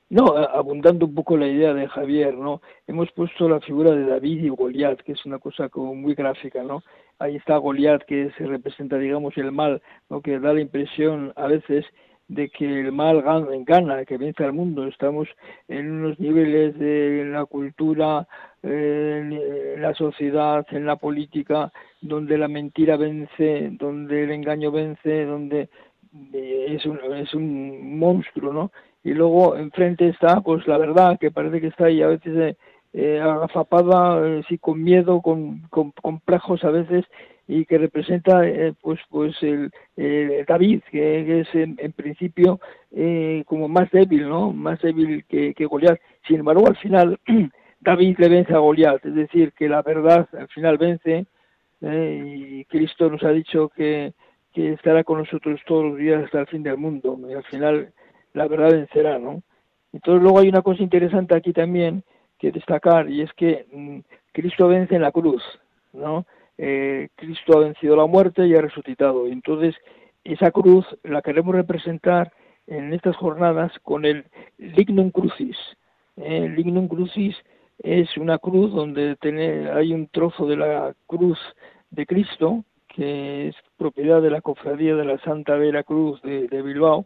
No, abundando un poco la idea de Javier, ¿no? Hemos puesto la figura de David y Goliat, que es una cosa como muy gráfica, ¿no? Ahí está Goliat, que se representa, digamos, el mal, ¿no? Que da la impresión a veces de que el mal gana, que vence al mundo. Estamos en unos niveles de la cultura, en la sociedad, en la política, donde la mentira vence, donde el engaño vence, donde eh, es un, es un monstruo, ¿no? y luego enfrente está pues la verdad que parece que está ahí a veces eh, eh agazapada eh, sí con miedo con, con, complejos a veces y que representa eh, pues pues el, David que, es en, principio como más débil no más débil que, que sin embargo al final David le vence a Goliat. Es decir que la verdad al final vence y Cristo nos ha dicho que que estará con nosotros todos los días hasta el fin del mundo y al final la verdad vencerá, ¿no? Entonces luego hay una cosa interesante aquí también que destacar y es que mm, Cristo vence en la cruz, ¿no? Eh, Cristo ha vencido la muerte y ha resucitado. Entonces esa cruz la queremos representar en estas jornadas con el lignum crucis. ¿eh? El lignum crucis es una cruz donde tiene, hay un trozo de la cruz de Cristo que es propiedad de la cofradía de la Santa Vera Cruz de Bilbao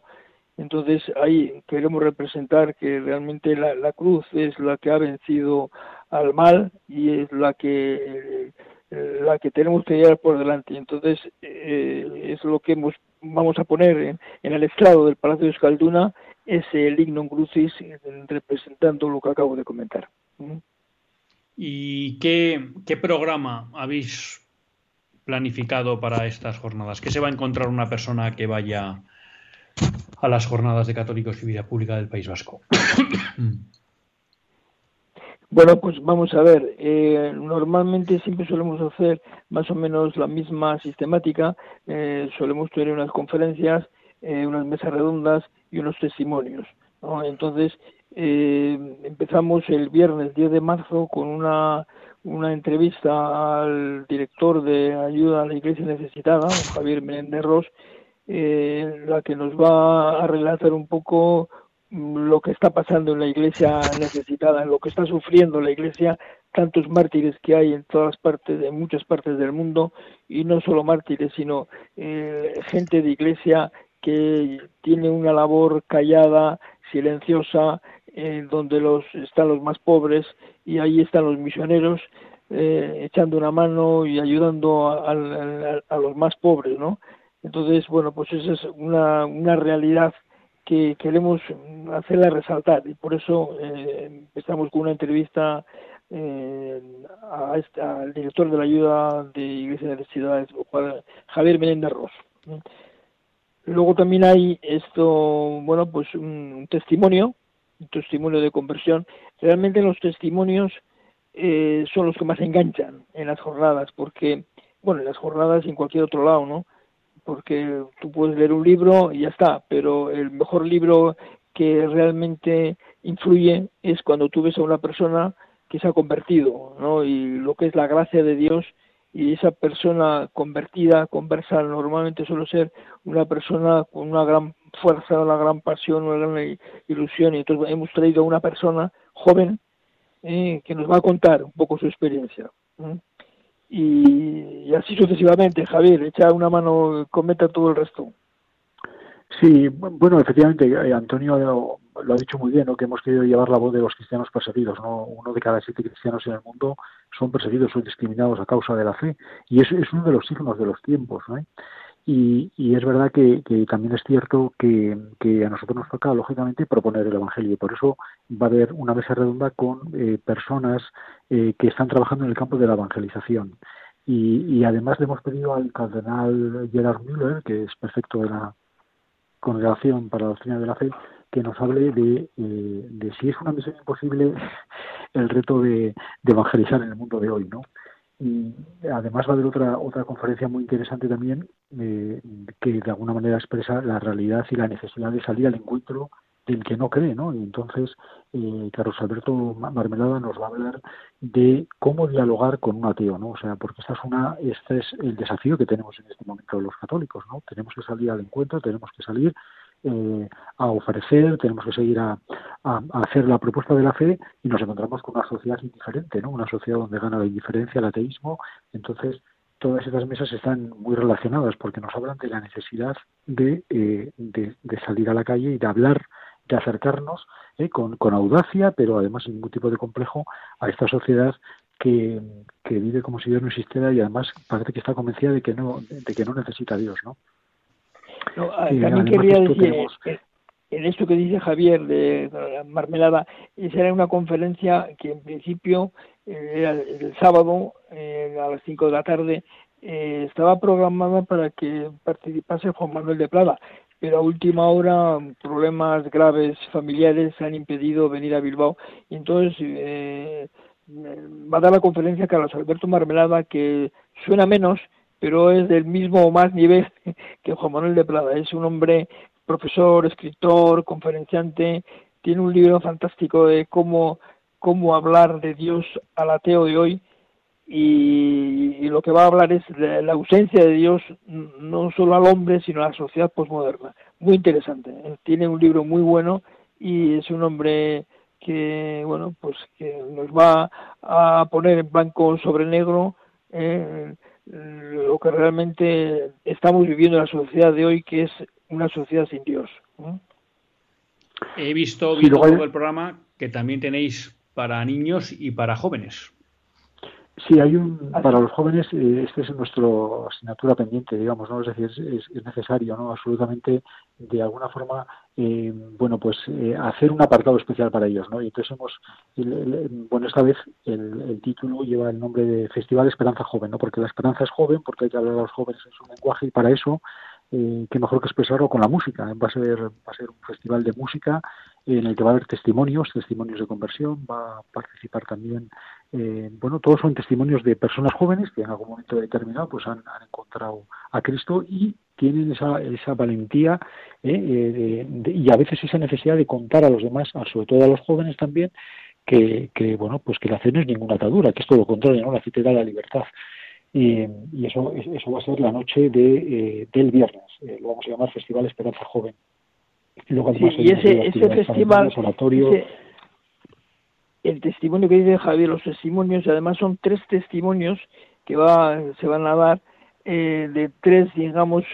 entonces ahí queremos representar que realmente la, cruz es la que ha vencido al mal y es la que eh, la que tenemos que llevar por delante. Entonces eh, es lo que hemos, vamos a poner en, el estrado del Palacio de Escalduna ese lignum crucis representando lo que acabo de comentar. ¿Mm? ¿Y qué, qué programa habéis planificado para estas jornadas? ¿Qué se va a encontrar una persona que vaya a las jornadas de católicos y vida pública del País Vasco. Bueno, pues vamos a ver. Eh, normalmente siempre solemos hacer más o menos la misma sistemática. Eh, solemos tener unas conferencias, eh, unas mesas redondas y unos testimonios. Entonces, empezamos el viernes 10 de marzo con una, una entrevista al director de ayuda a la Iglesia Necesitada, Javier Menéndez Ross, eh, la que nos va a relatar un poco mm, lo que está pasando en la iglesia necesitada, en lo que está sufriendo la iglesia, tantos mártires que hay en todas partes, en muchas partes del mundo, y no solo mártires, sino eh, gente de iglesia que tiene una labor callada, silenciosa, eh, donde los están los más pobres y ahí están los misioneros eh, echando una mano y ayudando a, los más pobres, ¿no? Entonces, bueno, pues esa es una, realidad que queremos hacerla resaltar y por eso eh, empezamos con una entrevista eh, este, al director de la ayuda de Iglesia de Ciudades, Javier Menéndez Ross. Luego también hay esto, bueno, pues un, testimonio, un testimonio de conversión. Realmente los testimonios eh, son los que más enganchan en las jornadas, porque, bueno, en las jornadas y en cualquier otro lado, ¿no? Porque tú puedes leer un libro y ya está, pero el mejor libro que realmente influye es cuando tú ves a una persona que se ha convertido, ¿no? Y lo que es la gracia de Dios y esa persona convertida, conversa, normalmente suele ser una persona con una gran fuerza, una gran pasión, una gran ilusión. Y entonces hemos traído a una persona joven eh, que nos va a contar un poco su experiencia y, así sucesivamente. Javier, echa una mano, cometa todo el resto. Sí, bueno, efectivamente, eh, Antonio lo, ha dicho muy bien, ¿no? que hemos querido llevar la voz de los cristianos perseguidos. ¿no? Uno de cada siete cristianos en el mundo son perseguidos, son discriminados a causa de la fe. Y eso es uno de los signos de los tiempos. ¿no? Y, y, es verdad que, que también es cierto que, que, a nosotros nos toca, lógicamente, proponer el Evangelio. Y por eso va a haber una mesa redonda con eh, personas eh, que están trabajando en el campo de la evangelización. Y, y, además le hemos pedido al cardenal Gerard Müller, que es prefecto de la Congregación para la Doctrina de la Fe, que nos hable de, eh, de si es una misión imposible el reto de, de evangelizar en el mundo de hoy, ¿no? Además va a haber otra, otra conferencia muy interesante también eh, que de alguna manera expresa la realidad y la necesidad de salir al encuentro del que no cree, ¿no? Y entonces eh, Carlos Alberto Marmelada nos va a hablar de cómo dialogar con un ateo, ¿no? O sea, porque esta es una, este es el desafío que tenemos en este momento los católicos, ¿no? Tenemos que salir al encuentro, tenemos que salir eh, a ofrecer, tenemos que seguir a, hacer la propuesta de la fe y nos encontramos con una sociedad indiferente, ¿no? Una sociedad donde gana la indiferencia, el ateísmo. Entonces, todas estas mesas están muy relacionadas porque nos hablan de la necesidad de, eh, de, salir a la calle y de hablar, de acercarnos eh, con, con audacia, pero además sin ningún tipo de complejo, a esta sociedad que, que vive como si Dios no existiera y además parece que está convencida de que no, de que no necesita Dios, ¿no? No, también quería decir, eh, en esto que dice Javier de la Marmelada, esa era una conferencia que en principio eh, era el sábado eh, a las 5 de la tarde, estaba programada para que participase Juan Manuel de Plata, pero a última hora problemas graves familiares han impedido venir a Bilbao. Y entonces va a dar la conferencia Carlos Alberto Marmelada que suena menos pero es del mismo o más nivel que Juan Manuel de Prada. Es un hombre profesor, escritor, conferenciante, tiene un libro fantástico de cómo, cómo hablar de Dios al ateo de hoy y, lo que va a hablar es de la ausencia de Dios no solo al hombre, sino a la sociedad posmoderna. Muy interesante. Tiene un libro muy bueno y es un hombre que, bueno, pues que nos va a poner en blanco sobre negro eh, lo que realmente estamos viviendo en la sociedad de hoy, que es una sociedad sin Dios. He visto, viendo todo el programa que también tenéis para niños y para jóvenes. Sí, hay un para los jóvenes eh, este es nuestro asignatura pendiente, digamos, no es decir es, necesario, no absolutamente de alguna forma, eh, bueno pues eh, hacer un apartado especial para ellos, no y entonces hemos bueno esta vez el, el, título lleva el nombre de Festival Esperanza Joven, no porque la esperanza es joven, porque hay que hablar a los jóvenes en su lenguaje y para eso eh, qué mejor que expresarlo con la música. Va a ser va a ser un festival de música en el que va a haber testimonios, testimonios de conversión, va a participar también, eh, bueno, todos son testimonios de personas jóvenes que en algún momento determinado pues han, encontrado a Cristo y tienen esa, esa valentía eh, y a veces esa necesidad de contar a los demás, sobre todo a los jóvenes también, que, que bueno, pues que la fe es ninguna atadura, que es todo lo contrario, ¿no? La fe te da la libertad. Y, eso, eso va a ser la noche de, eh, del viernes, eh, lo vamos a llamar Festival Esperanza Joven. Luego, y ese, ese festival, el testimonio que dice Javier, los testimonios, además son tres testimonios que va, se van a dar eh, de tres, digamos,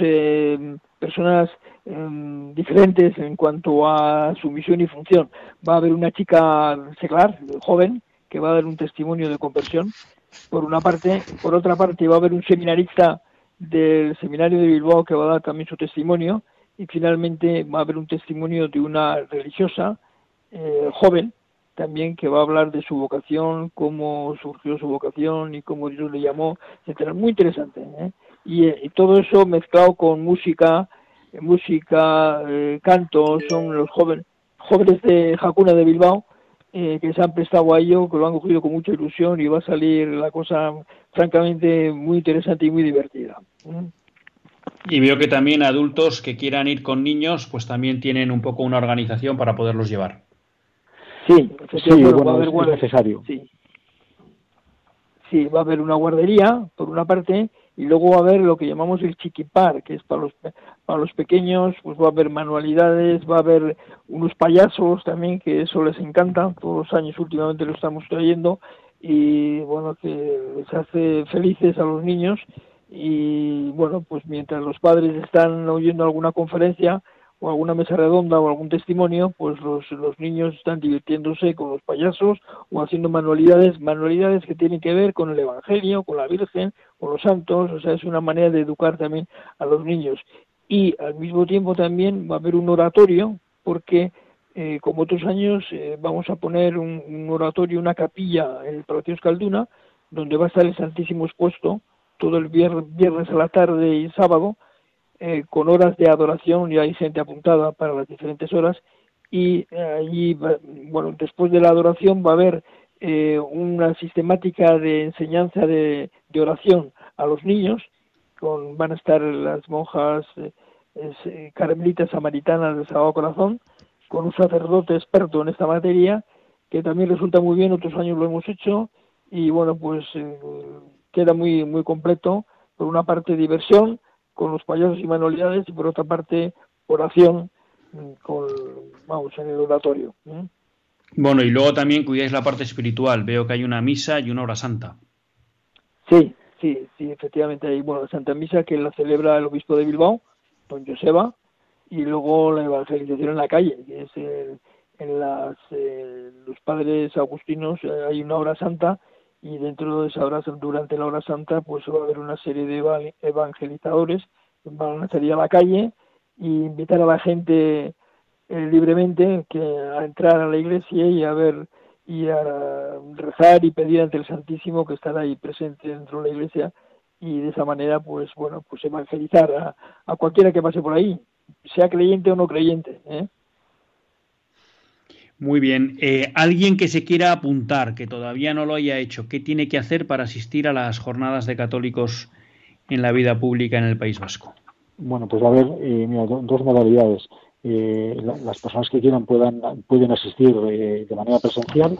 personas em, diferentes en cuanto a su misión y función. Va a haber una chica seglar, joven, que va a dar un testimonio de conversión por una parte. Por otra parte, va a haber un seminarista del seminario de Bilbao que va a dar también su testimonio. y finalmente va a haber un testimonio de una religiosa eh, joven también que va a hablar de su vocación, cómo surgió su vocación y cómo Dios le llamó, etcétera. Muy interesante. ¿eh? Y, todo eso mezclado con música, música, canto, son los jóvenes jóvenes de Jacuna de Bilbao eh, que se han prestado a ello, que lo han cogido con mucha ilusión y va a salir la cosa francamente muy interesante y muy divertida. Y veo que también adultos que quieran ir con niños, pues también tienen un poco una organización para poderlos llevar. Sí, va a haber necesario. Sí. sí, va a haber una guardería, por una parte, y luego va a haber lo que llamamos el chiquipar, que es para los, para los pequeños, pues va a haber manualidades, va a haber unos payasos también, que eso les encanta, todos los años últimamente lo estamos trayendo, y bueno, que les hace felices a los niños, y bueno, pues mientras los padres están oyendo alguna conferencia, o alguna mesa redonda o algún testimonio, pues los, los niños están divirtiéndose con los payasos o haciendo manualidades, manualidades que tienen que ver con el Evangelio, con la Virgen, con los santos, o sea, es una manera de educar también a los niños. Y al mismo tiempo también va a haber un oratorio, porque eh, como otros años eh, vamos a poner un, oratorio, una capilla en el Palacio Escalduna, donde va a estar el Santísimo expuesto todo el viernes a la tarde y sábado, eh, con horas de adoración y hay gente apuntada para las diferentes horas y allí, bueno, después de la adoración va a haber una sistemática de enseñanza de, oración a los niños, con, van a estar las monjas carmelitas samaritanas de Sagrado Corazón, con un sacerdote experto en esta materia, que también resulta muy bien, otros años lo hemos hecho, y bueno, pues queda muy, muy completo, por una parte diversión, con los payasos y manualidades y por otra parte oración mm, con, vamos, en el oratorio. Bueno, y luego también cuidáis la parte espiritual. Veo que hay una misa y una hora santa. Sí, sí, sí, efectivamente hay, bueno, Santa Misa que la celebra el obispo de Bilbao, don Joseba, y luego la evangelización en la calle, que es en las, eh, los padres agustinos eh, hay una hora santa y dentro de esa hora, durante la hora santa, pues va a haber una serie de evangelizadores que van a salir a la calle e invitar a la gente eh, libremente que a entrar a la iglesia y a ver y a rezar y pedir ante el Santísimo que estará ahí presente dentro de la iglesia y de esa manera pues bueno pues evangelizar a, a cualquiera que pase por ahí sea creyente o no creyente ¿eh? Muy bien. Eh, alguien que se quiera apuntar, que todavía no lo haya hecho, ¿qué tiene que hacer para asistir a las jornadas de católicos en la vida pública en el País Vasco? Bueno, pues a ver, eh, mira, dos modalidades. Eh, las personas que quieran puedan pueden asistir de manera presencial.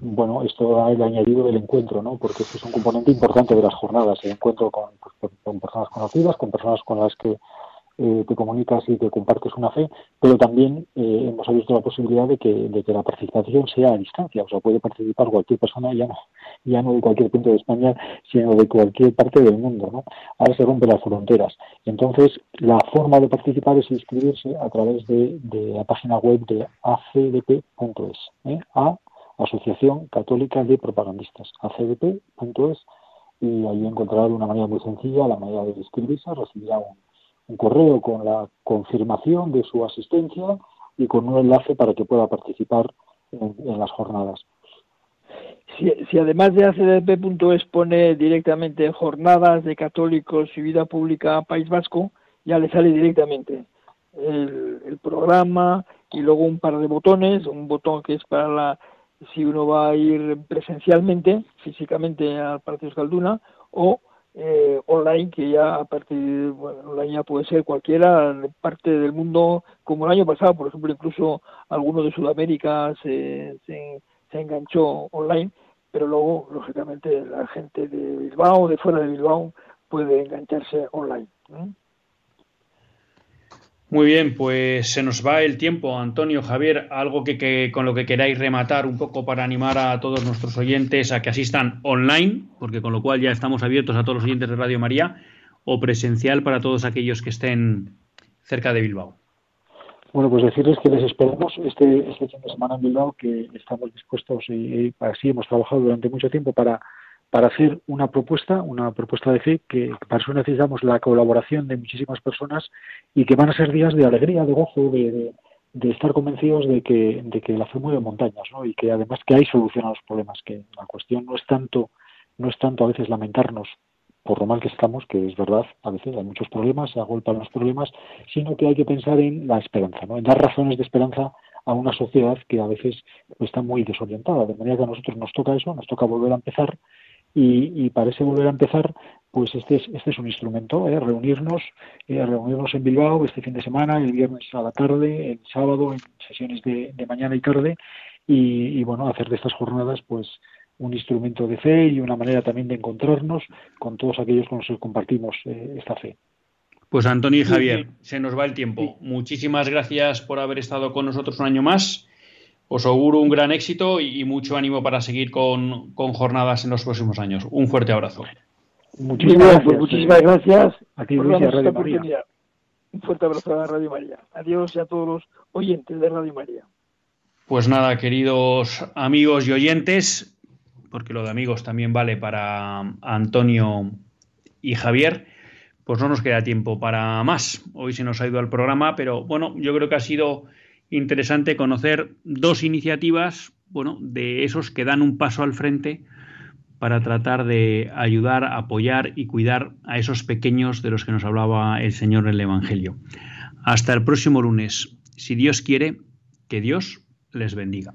Bueno, esto ha el añadido del encuentro, ¿no? Porque es un componente importante de las jornadas, el encuentro con, pues, con personas conocidas, con personas con las que eh, te comunicas y te compartes una fe, pero también eh, hemos abierto la posibilidad de que, de que la participación sea a distancia, o sea, puede participar cualquier persona, ya no, ya no de cualquier punto de España, sino de cualquier parte del mundo, ¿no? Ahora se rompen las fronteras. Entonces, la forma de participar es inscribirse a través de, la página web de acdp.es, ¿eh? a Asociación Católica de Propagandistas, acdp.es, y ahí encontrará de una manera muy sencilla la manera de inscribirse, recibirá un un correo con la confirmación de su asistencia y con un enlace para que pueda participar en, las jornadas. Si, además de acdp.es pone directamente jornadas de católicos y vida pública País Vasco, ya le sale directamente el, programa y luego un par de botones, un botón que es para la si uno va a ir presencialmente, físicamente al Partido Escalduna, o eh, online que ya a partir bueno, online ya puede ser cualquiera parte del mundo como el año pasado por ejemplo incluso alguno de Sudamérica se, se, enganchó online pero luego lógicamente la gente de Bilbao de fuera de Bilbao puede engancharse online muy bien, pues se nos va el tiempo, Antonio, Javier, algo que, con lo que queráis rematar un poco para animar a todos nuestros oyentes a que asistan online, porque con lo cual ya estamos abiertos a todos los oyentes de Radio María, o presencial para todos aquellos que estén cerca de Bilbao. Bueno, pues decirles que les esperamos este, este fin de semana en Bilbao, que estamos dispuestos y, así hemos trabajado durante mucho tiempo para para hacer una propuesta, una propuesta de fe, que para eso necesitamos la colaboración de muchísimas personas y que van a ser días de alegría, de gozo, de, estar convencidos de que, de que la fe mueve montañas, ¿no? Y que además que hay solución a los problemas, que la cuestión no es tanto, no es tanto a veces lamentarnos por lo mal que estamos, que es verdad, a veces hay muchos problemas, se agolpan los problemas, sino que hay que pensar en la esperanza, ¿no? en dar razones de esperanza a una sociedad que a veces está muy desorientada. De manera que a nosotros nos toca eso, nos toca volver a empezar y, y para ese volver a empezar, pues este es, este es un instrumento, ¿eh? reunirnos, eh, reunirnos en Bilbao este fin de semana, el viernes a la tarde, el sábado en sesiones de, mañana y tarde y, bueno, hacer de estas jornadas pues un instrumento de fe y una manera también de encontrarnos con todos aquellos con los que compartimos eh, esta fe. Pues Antonio y Javier, se nos va el tiempo. Muchísimas gracias por haber estado con nosotros un año más. Os auguro un gran éxito y mucho ánimo para seguir con, jornadas en los próximos años. Un fuerte abrazo. Muchísimas gracias. Pues muchísimas gracias Un fuerte abrazo a Radio María. Adiós y a todos los oyentes de Radio María. Pues nada, queridos amigos y oyentes, porque lo de amigos también vale para Antonio y Javier pues no nos queda tiempo para más. Hoy se nos ha ido al programa, pero bueno, yo creo que ha sido interesante conocer dos iniciativas, bueno, de esos que dan un paso al frente para tratar de ayudar, apoyar y cuidar a esos pequeños de los que nos hablaba el Señor en el Evangelio. Hasta el próximo lunes, si Dios quiere, que Dios les bendiga.